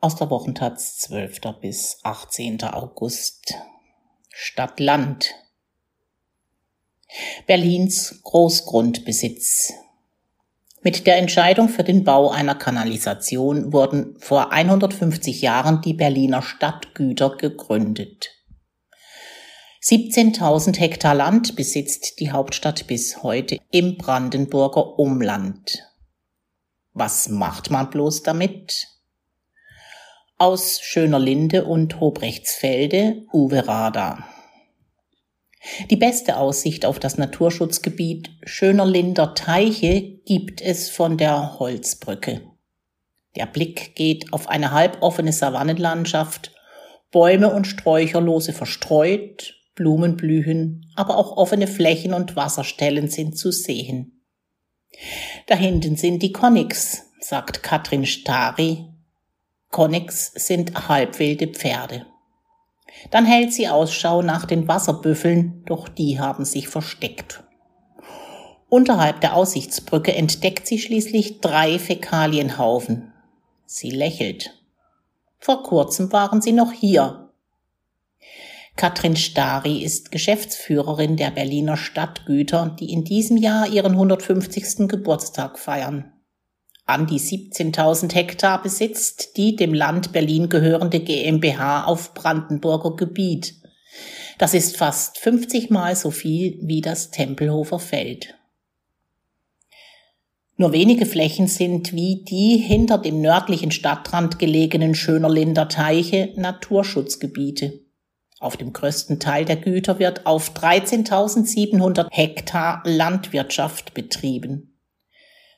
aus der Wochentaz 12. bis 18. August. Stadt-Land. Berlins Großgrundbesitz. Mit der Entscheidung für den Bau einer Kanalisation wurden vor 150 Jahren die Berliner Stadtgüter gegründet. 17.000 Hektar Land besitzt die Hauptstadt bis heute im Brandenburger Umland. Was macht man bloß damit? Aus Schöner Linde und Hobrechtsfelde, Uwe Rada. Die beste Aussicht auf das Naturschutzgebiet Schöner Linder Teiche gibt es von der Holzbrücke. Der Blick geht auf eine halboffene Savannenlandschaft, Bäume und Sträucher lose verstreut, Blumen blühen, aber auch offene Flächen und Wasserstellen sind zu sehen. Da hinten sind die Konix, sagt Katrin Stari, Konix sind halbwilde Pferde. Dann hält sie Ausschau nach den Wasserbüffeln, doch die haben sich versteckt. Unterhalb der Aussichtsbrücke entdeckt sie schließlich drei Fäkalienhaufen. Sie lächelt. Vor kurzem waren sie noch hier. Katrin Stari ist Geschäftsführerin der Berliner Stadtgüter, die in diesem Jahr ihren 150. Geburtstag feiern an die 17.000 Hektar besitzt die dem Land Berlin gehörende GmbH auf Brandenburger Gebiet. Das ist fast 50 mal so viel wie das Tempelhofer Feld. Nur wenige Flächen sind wie die hinter dem nördlichen Stadtrand gelegenen Schönerlinder Teiche Naturschutzgebiete. Auf dem größten Teil der Güter wird auf 13.700 Hektar Landwirtschaft betrieben.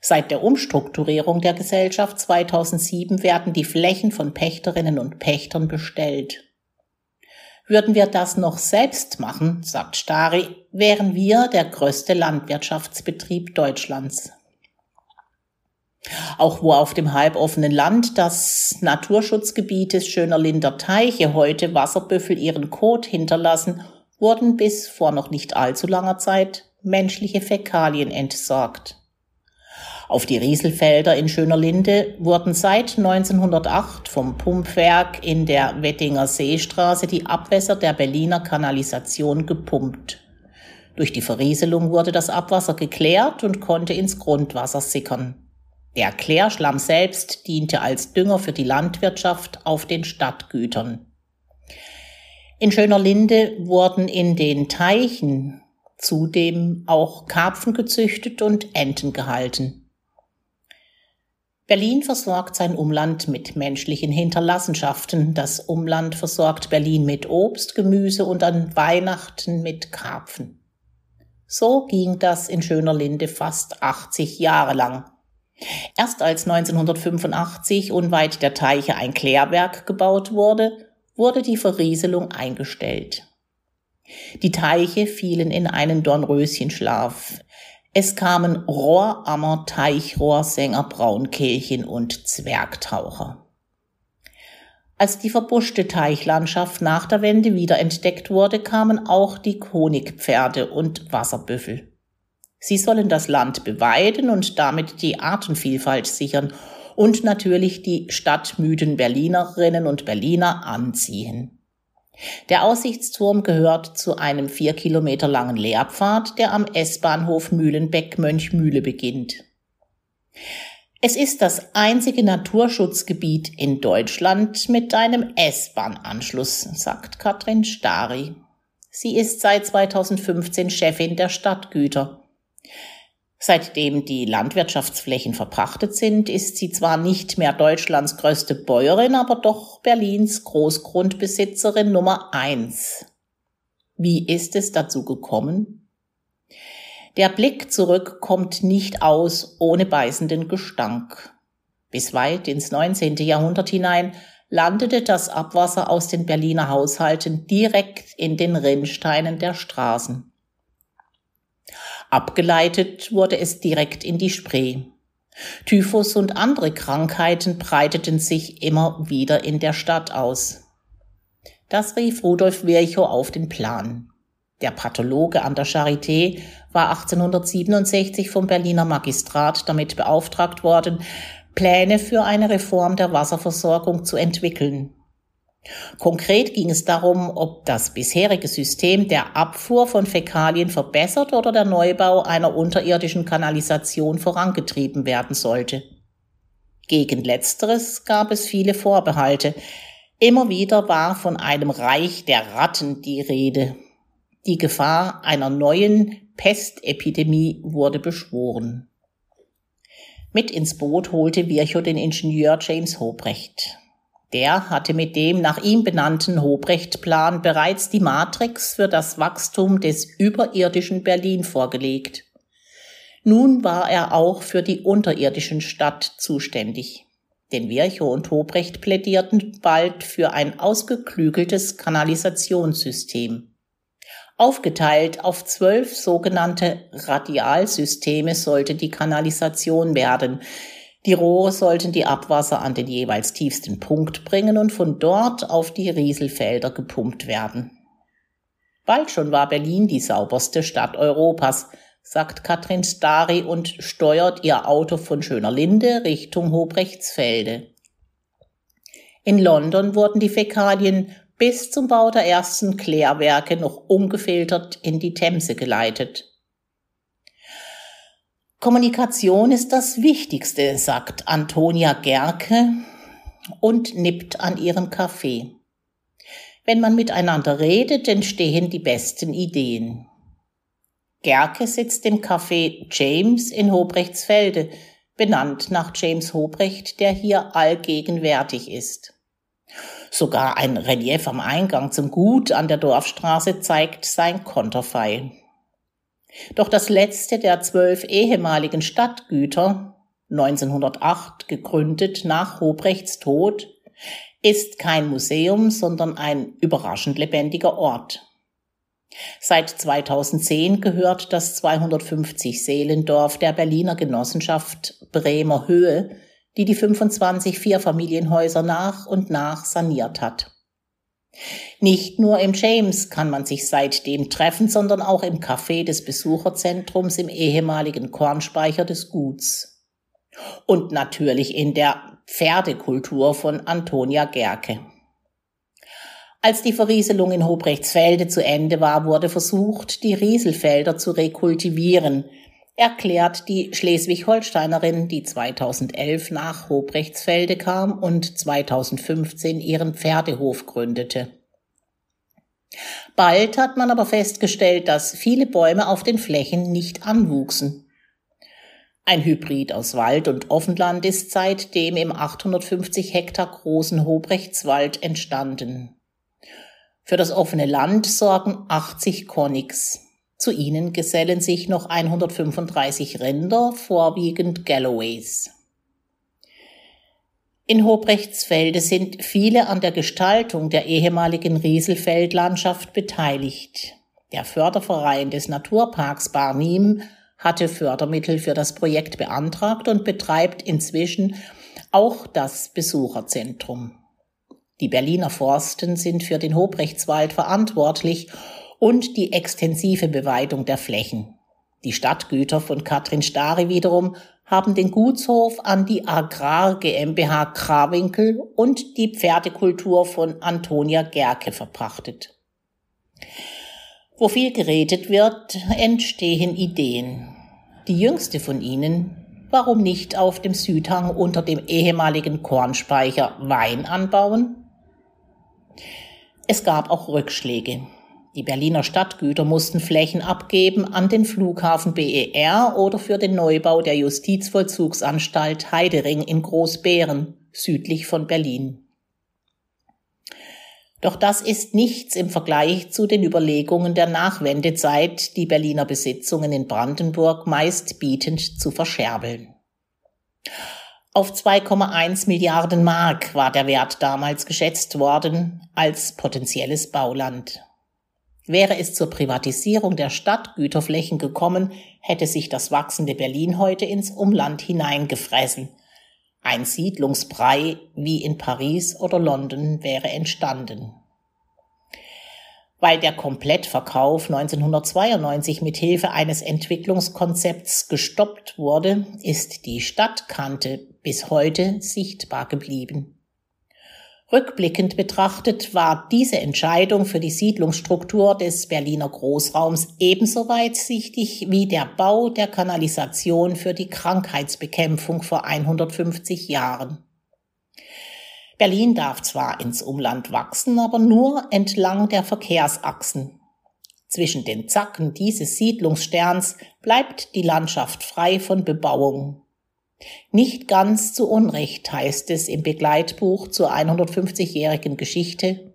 Seit der Umstrukturierung der Gesellschaft 2007 werden die Flächen von Pächterinnen und Pächtern bestellt. Würden wir das noch selbst machen, sagt Stari, wären wir der größte Landwirtschaftsbetrieb Deutschlands. Auch wo auf dem halboffenen Land des Naturschutzgebietes Schöner Linder Teiche heute Wasserbüffel ihren Kot hinterlassen, wurden bis vor noch nicht allzu langer Zeit menschliche Fäkalien entsorgt. Auf die Rieselfelder in Schönerlinde wurden seit 1908 vom Pumpwerk in der Wettinger Seestraße die Abwässer der Berliner Kanalisation gepumpt. Durch die Verrieselung wurde das Abwasser geklärt und konnte ins Grundwasser sickern. Der Klärschlamm selbst diente als Dünger für die Landwirtschaft auf den Stadtgütern. In Schönerlinde wurden in den Teichen zudem auch Karpfen gezüchtet und Enten gehalten. Berlin versorgt sein Umland mit menschlichen Hinterlassenschaften. Das Umland versorgt Berlin mit Obst, Gemüse und an Weihnachten mit Karpfen. So ging das in Schöner Linde fast 80 Jahre lang. Erst als 1985 unweit der Teiche ein Klärwerk gebaut wurde, wurde die Verrieselung eingestellt. Die Teiche fielen in einen Dornröschenschlaf. Es kamen Rohrammer, Teichrohrsänger, Braunkehlchen und Zwergtaucher. Als die verbuschte Teichlandschaft nach der Wende wiederentdeckt wurde, kamen auch die Honigpferde und Wasserbüffel. Sie sollen das Land beweiden und damit die Artenvielfalt sichern und natürlich die stadtmüden Berlinerinnen und Berliner anziehen. Der Aussichtsturm gehört zu einem vier Kilometer langen Lehrpfad, der am S-Bahnhof Mühlenbeck-Mönchmühle beginnt. Es ist das einzige Naturschutzgebiet in Deutschland mit einem S-Bahn-Anschluss, sagt Katrin Stari. Sie ist seit 2015 Chefin der Stadtgüter. Seitdem die Landwirtschaftsflächen verpachtet sind, ist sie zwar nicht mehr Deutschlands größte Bäuerin, aber doch Berlins Großgrundbesitzerin Nummer eins. Wie ist es dazu gekommen? Der Blick zurück kommt nicht aus ohne beißenden Gestank. Bis weit ins 19. Jahrhundert hinein landete das Abwasser aus den Berliner Haushalten direkt in den Rinnsteinen der Straßen. Abgeleitet wurde es direkt in die Spree. Typhus und andere Krankheiten breiteten sich immer wieder in der Stadt aus. Das rief Rudolf Virchow auf den Plan. Der Pathologe an der Charité war 1867 vom Berliner Magistrat damit beauftragt worden, Pläne für eine Reform der Wasserversorgung zu entwickeln. Konkret ging es darum, ob das bisherige System der Abfuhr von Fäkalien verbessert oder der Neubau einer unterirdischen Kanalisation vorangetrieben werden sollte. Gegen letzteres gab es viele Vorbehalte. Immer wieder war von einem Reich der Ratten die Rede. Die Gefahr einer neuen Pestepidemie wurde beschworen. Mit ins Boot holte Virchow den Ingenieur James Hobrecht. Der hatte mit dem nach ihm benannten Hobrecht-Plan bereits die Matrix für das Wachstum des überirdischen Berlin vorgelegt. Nun war er auch für die unterirdischen Stadt zuständig. Denn Virchow und Hobrecht plädierten bald für ein ausgeklügeltes Kanalisationssystem. Aufgeteilt auf zwölf sogenannte Radialsysteme sollte die Kanalisation werden, die Rohre sollten die Abwasser an den jeweils tiefsten Punkt bringen und von dort auf die Rieselfelder gepumpt werden. Bald schon war Berlin die sauberste Stadt Europas, sagt Katrin Stari und steuert ihr Auto von Schöner Linde Richtung Hobrechtsfelde. In London wurden die Fäkalien bis zum Bau der ersten Klärwerke noch ungefiltert in die Themse geleitet. Kommunikation ist das Wichtigste, sagt Antonia Gerke und nippt an ihren Kaffee. Wenn man miteinander redet, entstehen die besten Ideen. Gerke sitzt im Café James in Hobrechtsfelde, benannt nach James Hobrecht, der hier allgegenwärtig ist. Sogar ein Relief am Eingang zum Gut an der Dorfstraße zeigt sein Konterfei. Doch das letzte der zwölf ehemaligen Stadtgüter, 1908 gegründet nach Hobrechts Tod, ist kein Museum, sondern ein überraschend lebendiger Ort. Seit 2010 gehört das 250 Seelendorf der Berliner Genossenschaft Bremer Höhe, die die 25 Vierfamilienhäuser nach und nach saniert hat. Nicht nur im James kann man sich seitdem treffen, sondern auch im Café des Besucherzentrums im ehemaligen Kornspeicher des Guts. Und natürlich in der Pferdekultur von Antonia Gerke. Als die Verrieselung in Hobrechtsfelde zu Ende war, wurde versucht, die Rieselfelder zu rekultivieren, erklärt die Schleswig-Holsteinerin, die 2011 nach Hobrechtsfelde kam und 2015 ihren Pferdehof gründete. Bald hat man aber festgestellt, dass viele Bäume auf den Flächen nicht anwuchsen. Ein Hybrid aus Wald und Offenland ist seitdem im 850 Hektar großen Hobrechtswald entstanden. Für das offene Land sorgen 80 Konix. Zu ihnen gesellen sich noch 135 Rinder, vorwiegend Galloways. In Hobrechtsfelde sind viele an der Gestaltung der ehemaligen Rieselfeldlandschaft beteiligt. Der Förderverein des Naturparks Barnim hatte Fördermittel für das Projekt beantragt und betreibt inzwischen auch das Besucherzentrum. Die Berliner Forsten sind für den Hobrechtswald verantwortlich und die extensive Beweidung der Flächen. Die Stadtgüter von Katrin Stari wiederum haben den Gutshof an die Agrar GmbH Krawinkel und die Pferdekultur von Antonia Gerke verpachtet. Wo viel geredet wird, entstehen Ideen. Die jüngste von ihnen, warum nicht auf dem Südhang unter dem ehemaligen Kornspeicher Wein anbauen? Es gab auch Rückschläge. Die Berliner Stadtgüter mussten Flächen abgeben an den Flughafen BER oder für den Neubau der Justizvollzugsanstalt Heidering in Großbären, südlich von Berlin. Doch das ist nichts im Vergleich zu den Überlegungen der Nachwendezeit, die Berliner Besitzungen in Brandenburg meist bietend zu verscherbeln. Auf 2,1 Milliarden Mark war der Wert damals geschätzt worden als potenzielles Bauland. Wäre es zur Privatisierung der Stadtgüterflächen gekommen, hätte sich das wachsende Berlin heute ins Umland hineingefressen. Ein Siedlungsbrei wie in Paris oder London wäre entstanden. Weil der Komplettverkauf 1992 mit Hilfe eines Entwicklungskonzepts gestoppt wurde, ist die Stadtkante bis heute sichtbar geblieben. Rückblickend betrachtet war diese Entscheidung für die Siedlungsstruktur des Berliner Großraums ebenso weitsichtig wie der Bau der Kanalisation für die Krankheitsbekämpfung vor 150 Jahren. Berlin darf zwar ins Umland wachsen, aber nur entlang der Verkehrsachsen. Zwischen den Zacken dieses Siedlungssterns bleibt die Landschaft frei von Bebauung. Nicht ganz zu Unrecht heißt es im Begleitbuch zur 150-jährigen Geschichte,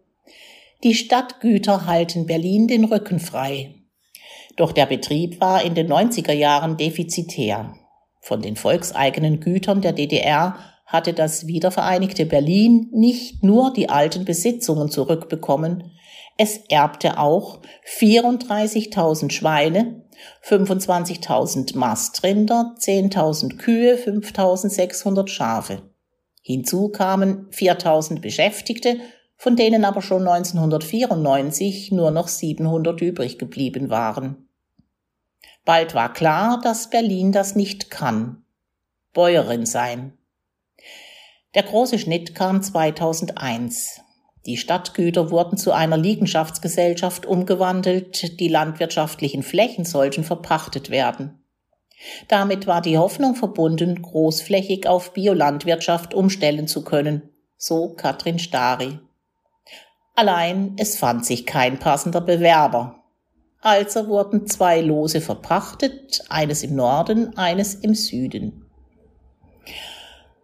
die Stadtgüter halten Berlin den Rücken frei. Doch der Betrieb war in den 90er Jahren defizitär. Von den volkseigenen Gütern der DDR hatte das wiedervereinigte Berlin nicht nur die alten Besitzungen zurückbekommen, es erbte auch 34.000 Schweine, 25.000 Mastrinder, 10.000 Kühe, 5.600 Schafe. Hinzu kamen 4.000 Beschäftigte, von denen aber schon 1994 nur noch 700 übrig geblieben waren. Bald war klar, dass Berlin das nicht kann. Bäuerin sein. Der große Schnitt kam 2001. Die Stadtgüter wurden zu einer Liegenschaftsgesellschaft umgewandelt, die landwirtschaftlichen Flächen sollten verpachtet werden. Damit war die Hoffnung verbunden, großflächig auf Biolandwirtschaft umstellen zu können, so Katrin Stari. Allein es fand sich kein passender Bewerber. Also wurden zwei Lose verpachtet, eines im Norden, eines im Süden.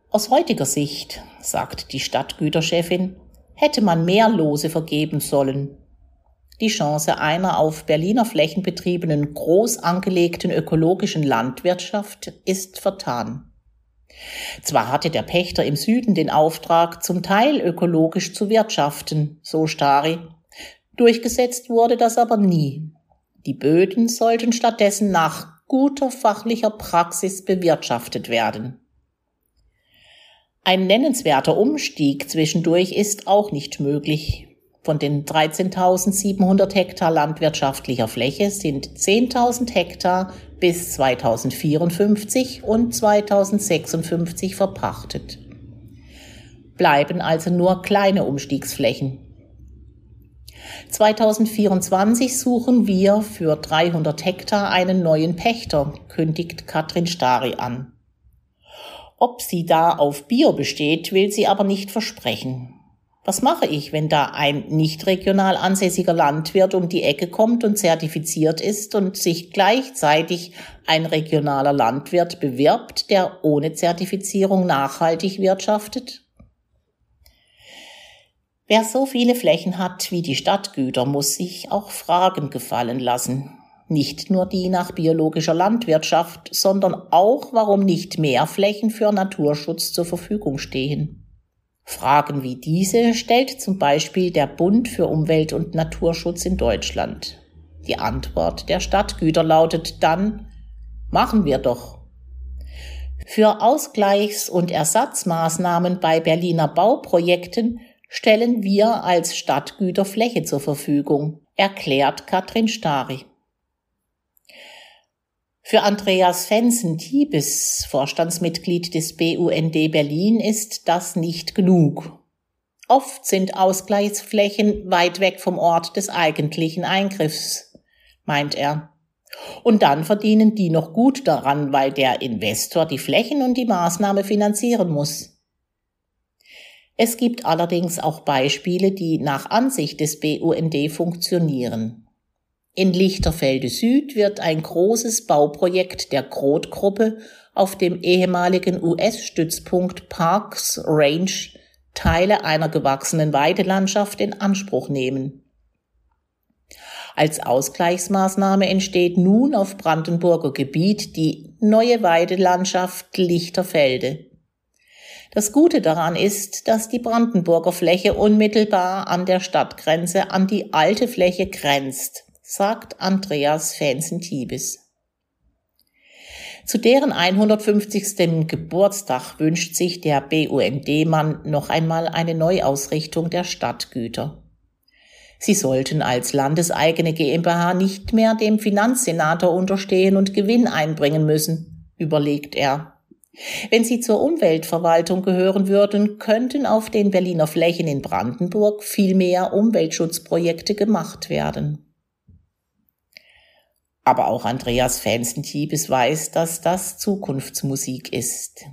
Aus heutiger Sicht, sagt die Stadtgüterchefin, hätte man mehr Lose vergeben sollen. Die Chance einer auf Berliner Flächen betriebenen groß angelegten ökologischen Landwirtschaft ist vertan. Zwar hatte der Pächter im Süden den Auftrag, zum Teil ökologisch zu wirtschaften, so Stari. Durchgesetzt wurde das aber nie. Die Böden sollten stattdessen nach guter fachlicher Praxis bewirtschaftet werden. Ein nennenswerter Umstieg zwischendurch ist auch nicht möglich. Von den 13.700 Hektar landwirtschaftlicher Fläche sind 10.000 Hektar bis 2054 und 2056 verpachtet. Bleiben also nur kleine Umstiegsflächen. 2024 suchen wir für 300 Hektar einen neuen Pächter, kündigt Katrin Stari an. Ob sie da auf Bio besteht, will sie aber nicht versprechen. Was mache ich, wenn da ein nicht regional ansässiger Landwirt um die Ecke kommt und zertifiziert ist und sich gleichzeitig ein regionaler Landwirt bewirbt, der ohne Zertifizierung nachhaltig wirtschaftet? Wer so viele Flächen hat wie die Stadtgüter, muss sich auch Fragen gefallen lassen. Nicht nur die nach biologischer Landwirtschaft, sondern auch, warum nicht mehr Flächen für Naturschutz zur Verfügung stehen. Fragen wie diese stellt zum Beispiel der Bund für Umwelt und Naturschutz in Deutschland. Die Antwort der Stadtgüter lautet dann, machen wir doch. Für Ausgleichs- und Ersatzmaßnahmen bei Berliner Bauprojekten stellen wir als Stadtgüter Fläche zur Verfügung, erklärt Katrin Stari. Für Andreas Fensen-Tiebes, Vorstandsmitglied des BUND Berlin, ist das nicht genug. Oft sind Ausgleichsflächen weit weg vom Ort des eigentlichen Eingriffs, meint er. Und dann verdienen die noch gut daran, weil der Investor die Flächen und die Maßnahme finanzieren muss. Es gibt allerdings auch Beispiele, die nach Ansicht des BUND funktionieren. In Lichterfelde Süd wird ein großes Bauprojekt der Groth-Gruppe auf dem ehemaligen US-Stützpunkt Parks Range Teile einer gewachsenen Weidelandschaft in Anspruch nehmen. Als Ausgleichsmaßnahme entsteht nun auf Brandenburger Gebiet die neue Weidelandschaft Lichterfelde. Das Gute daran ist, dass die Brandenburger Fläche unmittelbar an der Stadtgrenze an die alte Fläche grenzt sagt Andreas Fansen-Tiebes. Zu deren 150. Geburtstag wünscht sich der BUND-Mann noch einmal eine Neuausrichtung der Stadtgüter. Sie sollten als landeseigene GmbH nicht mehr dem Finanzsenator unterstehen und Gewinn einbringen müssen, überlegt er. Wenn sie zur Umweltverwaltung gehören würden, könnten auf den Berliner Flächen in Brandenburg viel mehr Umweltschutzprojekte gemacht werden. Aber auch Andreas Fanstentiebes weiß, dass das Zukunftsmusik ist.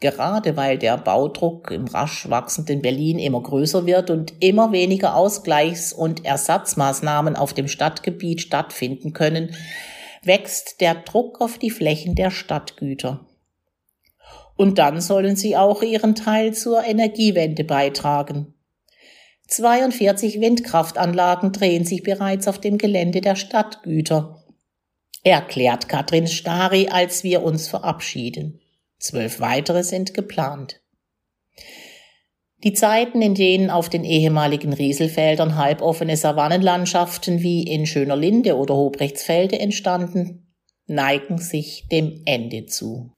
Gerade weil der Baudruck im rasch wachsenden Berlin immer größer wird und immer weniger Ausgleichs- und Ersatzmaßnahmen auf dem Stadtgebiet stattfinden können, wächst der Druck auf die Flächen der Stadtgüter. Und dann sollen sie auch ihren Teil zur Energiewende beitragen. 42 Windkraftanlagen drehen sich bereits auf dem Gelände der Stadtgüter, erklärt Katrin Stari, als wir uns verabschieden. Zwölf weitere sind geplant. Die Zeiten, in denen auf den ehemaligen Rieselfeldern halboffene Savannenlandschaften wie in Schöner Linde oder Hobrechtsfelde entstanden, neigen sich dem Ende zu.